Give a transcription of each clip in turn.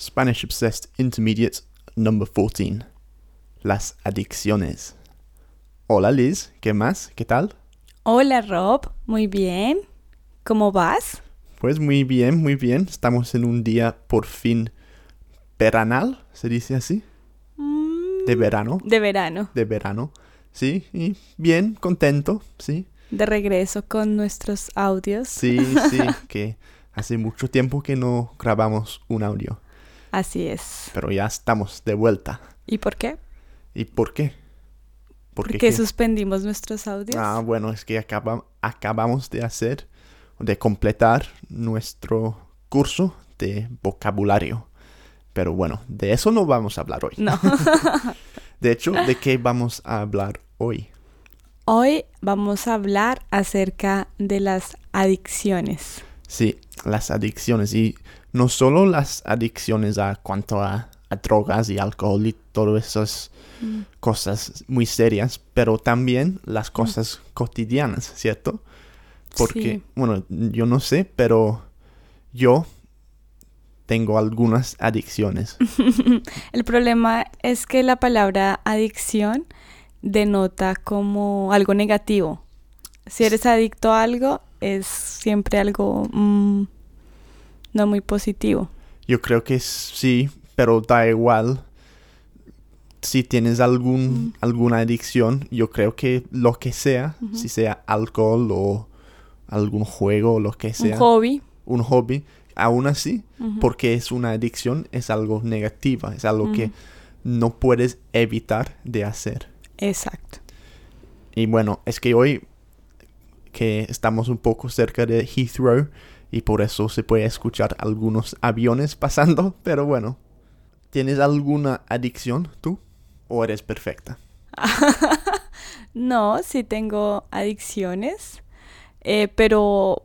Spanish Obsessed Intermediate number 14. Las adicciones. Hola Liz, ¿qué más? ¿Qué tal? Hola Rob, muy bien. ¿Cómo vas? Pues muy bien, muy bien. Estamos en un día por fin veranal, ¿se dice así? Mm, De verano. de verano. De verano. Sí, y bien, contento, sí. De regreso con nuestros audios. Sí, sí, que hace mucho tiempo que no grabamos un audio, Así es. pero ya estamos de vuelta. ¿Y por qué? ¿Y por qué? Porque qué? suspendimos nuestros audios. Ah, bueno, es que acaba- acabamos de hacer, de completar nuestro curso de vocabulario. Pero bueno, de eso no vamos a hablar hoy. No. De hecho, ¿de qué vamos a hablar hoy? Hoy vamos a hablar acerca de las adicciones. Sí, las adicciones. Y no solo las adicciones a cuanto a, a drogas y alcohol y todas esas Mm. cosas muy serias, pero también las cosas cotidianas, ¿cierto? Porque, Sí. bueno, yo no sé, pero yo tengo algunas adicciones. El problema es que la palabra adicción denota como algo negativo. Si eres adicto a algo, es siempre algo mm, no muy positivo. Yo creo que sí, pero da igual. Si tienes algún, alguna adicción, yo creo que lo que sea, si sea alcohol o algún juego o lo que sea, Un hobby. un hobby, aún así, porque es una adicción, es algo negativa, es algo que no puedes evitar de hacer. Exacto. Y bueno, es que hoy que estamos un poco cerca de Heathrow y por eso se puede escuchar algunos aviones pasando, pero bueno, ¿tienes alguna adicción tú o eres perfecta? No, sí tengo adicciones, eh, pero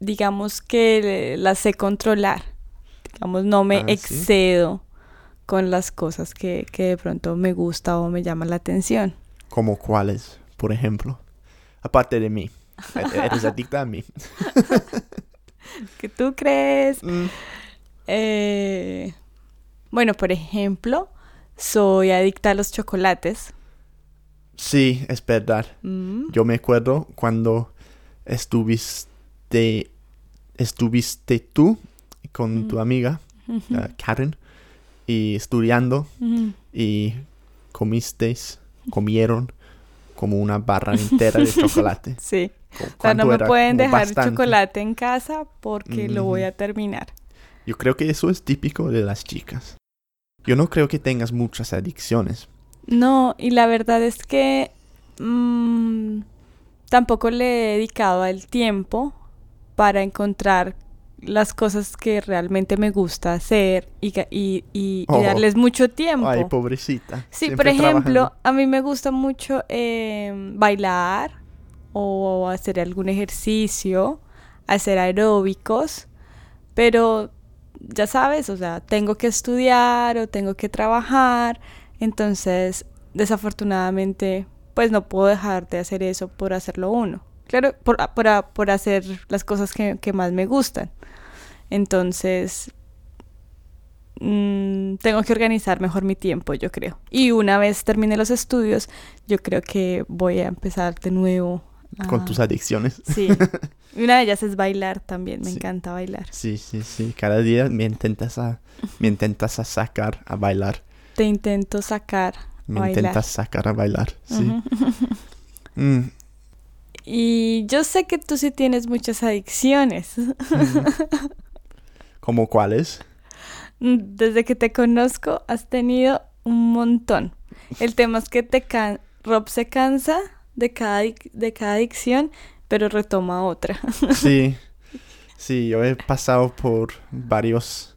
digamos que las sé controlar. Digamos, no me Ah, ¿sí? excedo con las cosas que, que de pronto me gusta o me llaman la atención. ¿Como cuáles, por ejemplo? Aparte de mí. Eres adicta a mí. ¿Qué tú crees? Mm, Eh, bueno, por ejemplo, soy adicta a los chocolates. sí, es verdad. Mm, Yo me acuerdo cuando estuviste, estuviste tú con tu Mm. amiga, Karen, y estudiando y comisteis, comieron como una barra entera de chocolate. Sí. O sea, ¿cuánto no me era? pueden Como dejar bastante. chocolate en casa porque lo voy a terminar. Yo creo que eso es típico de las chicas. Yo no creo que tengas muchas adicciones. No, y la verdad es que mm, tampoco le he dedicado el tiempo para encontrar las cosas que realmente me gusta hacer y, y, y- y darles mucho tiempo. Ay, pobrecita. Sí, siempre por ejemplo, trabajando. a mí me gusta mucho eh, bailar o hacer algún ejercicio, hacer aeróbicos, pero ya sabes, o sea, tengo que estudiar o tengo que trabajar, entonces desafortunadamente pues no puedo dejar de hacer eso por hacerlo uno. Claro, por, por, por hacer las cosas que, que más me gustan. Entonces, mm, tengo que organizar mejor mi tiempo, yo creo. Y una vez termine los estudios, yo creo que voy a empezar de nuevo. Con tus adicciones. Sí. Y una de ellas es bailar también, me Sí. encanta bailar. Sí, sí, sí. Cada día me intentas a, me intentas a sacar a bailar. Te intento sacar a Me bailar. intentas sacar a bailar. Sí. Mm, Y yo sé que tú sí tienes muchas adicciones. ¿Como cuáles? Desde que te conozco has tenido un montón. El tema es que te can Rob se cansa de cada, de cada adicción, pero retoma otra. Sí, sí, yo he pasado por varias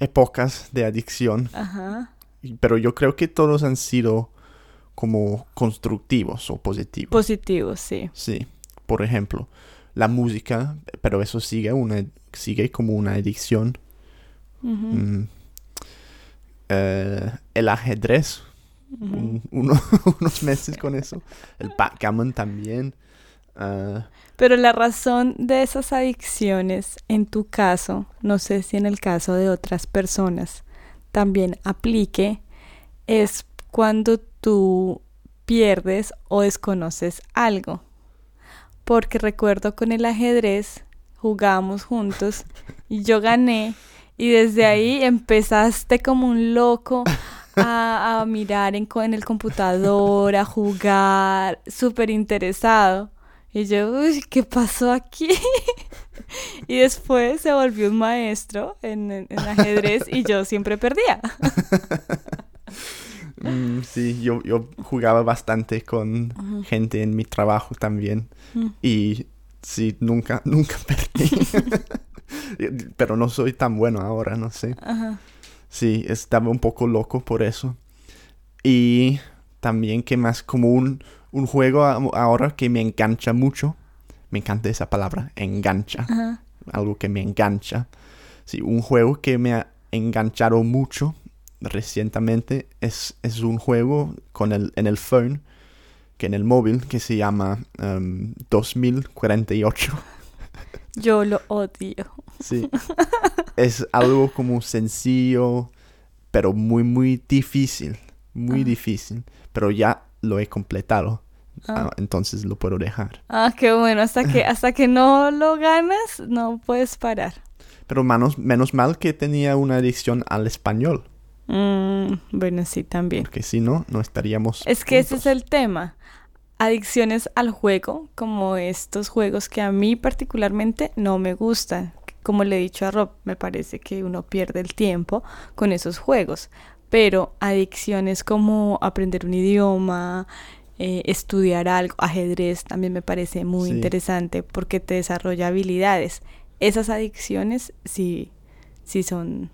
épocas de adicción, Ajá. pero yo creo que todos han sido como constructivos o positivos. Positivo, sí. sí, por ejemplo, la música, pero eso sigue, una, sigue como una adicción. Mm, eh, el ajedrez, un- uno- unos meses con eso. El backgammon también. Ah, Pero la razón de esas adicciones, en tu caso, no sé si en el caso de otras personas también aplique, es cuando tú pierdes o desconoces algo. Porque recuerdo con el ajedrez jugábamos juntos y yo gané y desde ahí empezaste como un loco a, mirar en, en el computador, a jugar, súper interesado. Y yo, uy, ¿qué pasó aquí? y después se volvió un maestro en, en- en ajedrez y yo siempre perdía. mm, sí, yo, yo jugaba bastante con gente en mi trabajo también. Mm. Y sí, nunca, nunca perdí. Pero no soy tan bueno ahora, no sé. Sí, estaba un poco loco por eso. Y también que más como un, un juego ahora que me engancha mucho. Me encanta esa palabra, engancha. Algo que me engancha. Sí, un juego que me ha enganchado mucho recientemente es, es un juego con el, en el phone, que en el móvil, que se llama um, 2048. Yo lo odio. Sí. es algo como sencillo, pero muy, muy difícil. Muy Ajá. difícil. Pero ya lo he completado. Ah. Ah, entonces lo puedo dejar. Ah, qué bueno, hasta que, hasta que no lo ganas, no puedes parar. Pero menos mal que tenía una adicción al español. Mm, bueno, sí, también. Porque si no, no estaríamos. Es que ese es el tema. Adicciones al juego, como estos juegos que a mí particularmente no me gustan. Como le he dicho a Rob, me parece que uno pierde el tiempo con esos juegos. Pero adicciones como aprender un idioma, eh, estudiar algo, ajedrez también me parece muy Sí. interesante porque te desarrolla habilidades. Esas adicciones sí, sí son...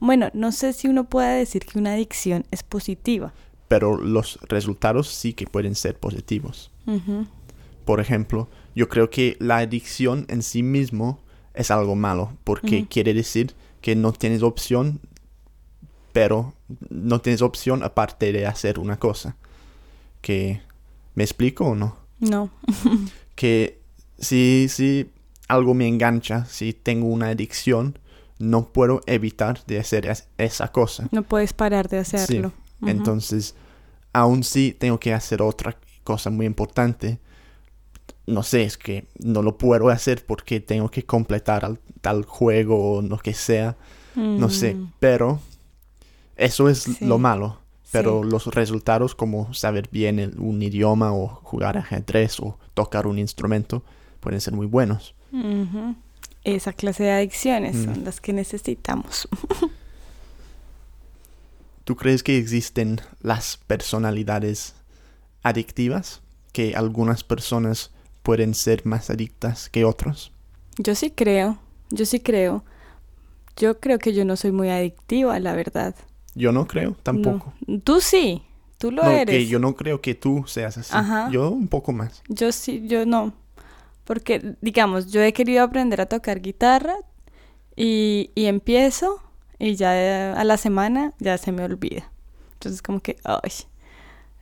Bueno, no sé si uno puede decir que una adicción es positiva. Pero los resultados sí que pueden ser positivos. Por ejemplo, yo creo que la adicción en sí mismo es algo malo. Porque quiere decir que no tienes opción. Pero no tienes opción aparte de hacer una cosa. Que. ¿Me explico o no? No. que si, si algo me engancha, si tengo una adicción, no puedo evitar de hacer es- esa cosa. No puedes parar de hacerlo. Ujú. Entonces, aún si tengo que hacer otra cosa muy importante, no sé, es que no lo puedo hacer porque tengo que completar al- tal juego o lo que sea, no sé, Mm, pero eso es Sí. lo malo. Pero sí. los resultados como saber bien el- un idioma o jugar ajedrez o tocar un instrumento pueden ser muy buenos. Esa clase de adicciones Mm. son las que necesitamos. ¿Tú crees que existen las personalidades adictivas? Que algunas personas pueden ser más adictas que otros. Yo sí creo, yo sí creo. Yo creo que yo no soy muy adictiva, la verdad. Yo no creo tampoco. No. Tú sí, tú lo No, eres. que yo no creo que tú seas así. Ajá. Yo un poco más. Yo sí, yo no. Porque, digamos, yo he querido aprender a tocar guitarra y, y empiezo y ya a la semana ya se me olvida. Entonces, como que, ay.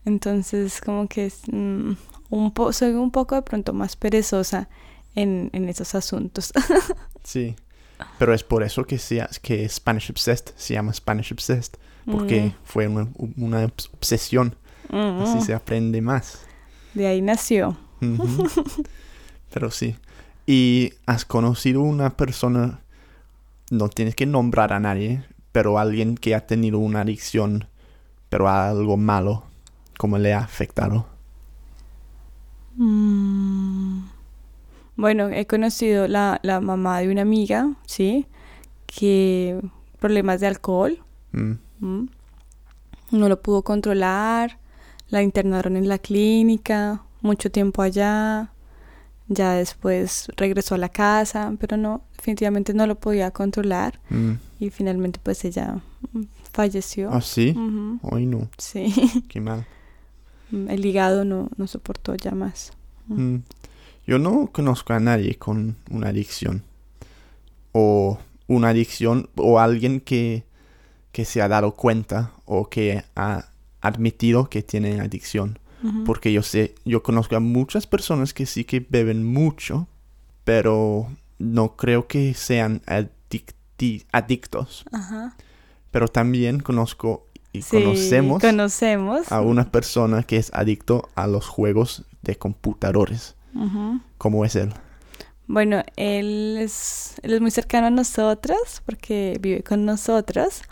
Entonces, como que es, mm, un po soy un poco de pronto más perezosa en, en esos asuntos. Sí. Pero es por eso que, sea, que Spanish Obsessed se llama Spanish Obsessed. Porque Mm, fue una, una obs- obsesión. mm, Así se aprende más. De ahí nació. Ujú. Pero sí. ¿Y has conocido una persona, no tienes que nombrar a nadie, pero alguien que ha tenido una adicción, pero a algo malo, cómo le ha afectado? Mm, Bueno, he conocido la, la mamá de una amiga, ¿sí? Que problemas de alcohol. Mm, ¿m? No lo pudo controlar. La internaron en la clínica, mucho tiempo allá. Ya después regresó a la casa, pero no, definitivamente no lo podía controlar. mm. Y finalmente pues ella mm, falleció. ¿Ah, sí? Ay, no, Sí, qué mal. el hígado no, no soportó ya más. Mm. Yo no conozco a nadie con una adicción. O una adicción, o alguien que, que se ha dado cuenta o que ha admitido que tiene adicción. Porque yo sé, yo conozco a muchas personas que sí que beben mucho, pero no creo que sean adicti- adictos. Ajá. Pero también conozco y Sí, conocemos Conocemos. a una persona que es adicto a los juegos de computadores. Ujú. ¿Cómo es él? Bueno, él es, él es muy cercano a nosotros porque vive con nosotros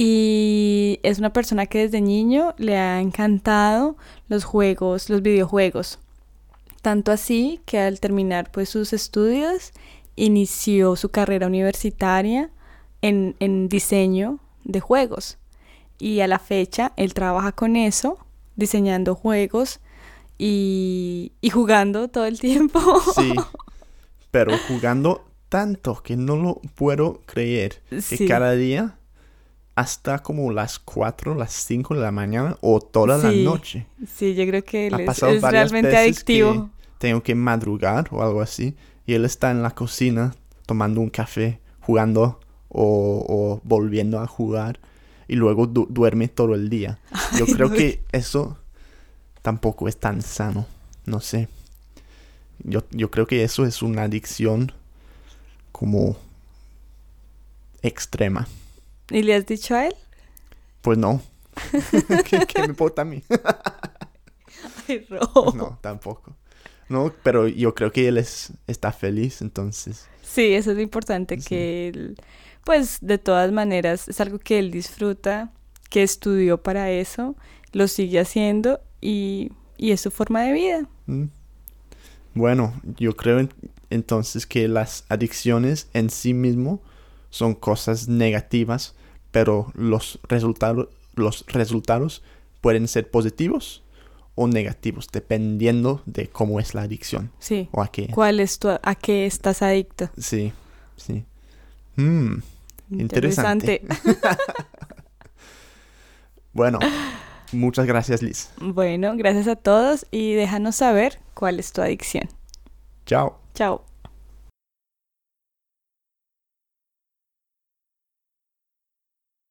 y es una persona que desde niño le ha encantado los juegos, los videojuegos. Tanto así que al terminar pues sus estudios inició su carrera universitaria en, en diseño de juegos. Y a la fecha él trabaja con eso, diseñando juegos y, y jugando todo el tiempo. Sí, pero jugando tanto que no lo puedo creer. Que cada día, hasta como las 4, las 5 de la mañana o toda Sí. la noche. Sí, yo creo que él Ha es, pasado es varias realmente veces adictivo. que tengo que madrugar o algo así. Y él está en la cocina tomando un café, jugando o, o volviendo a jugar. Y luego du- duerme todo el día. Yo Ay, creo no. que eso tampoco es tan sano. No sé. Yo, yo creo que eso es una adicción como extrema. ¿Y le has dicho a él? Pues no. ¿Qué, qué me importa a mí? Ay. No, tampoco. No, pero yo creo que él es, está feliz, entonces. Sí, eso es lo importante, Sí. que él, pues de todas maneras es algo que él disfruta, que estudió para eso, lo sigue haciendo y, y es su forma de vida. Mm. Bueno, yo creo en- entonces que las adicciones en sí mismo son cosas negativas, pero los resultados, los resultados pueden ser positivos o negativos, dependiendo de cómo es la adicción Sí. o a qué. ¿Cuál es tu, a qué estás adicto? Sí, sí. Mm, Interesante. Bueno, muchas gracias, Liz. Bueno, gracias a todos y déjanos saber cuál es tu adicción. Chao. Chao.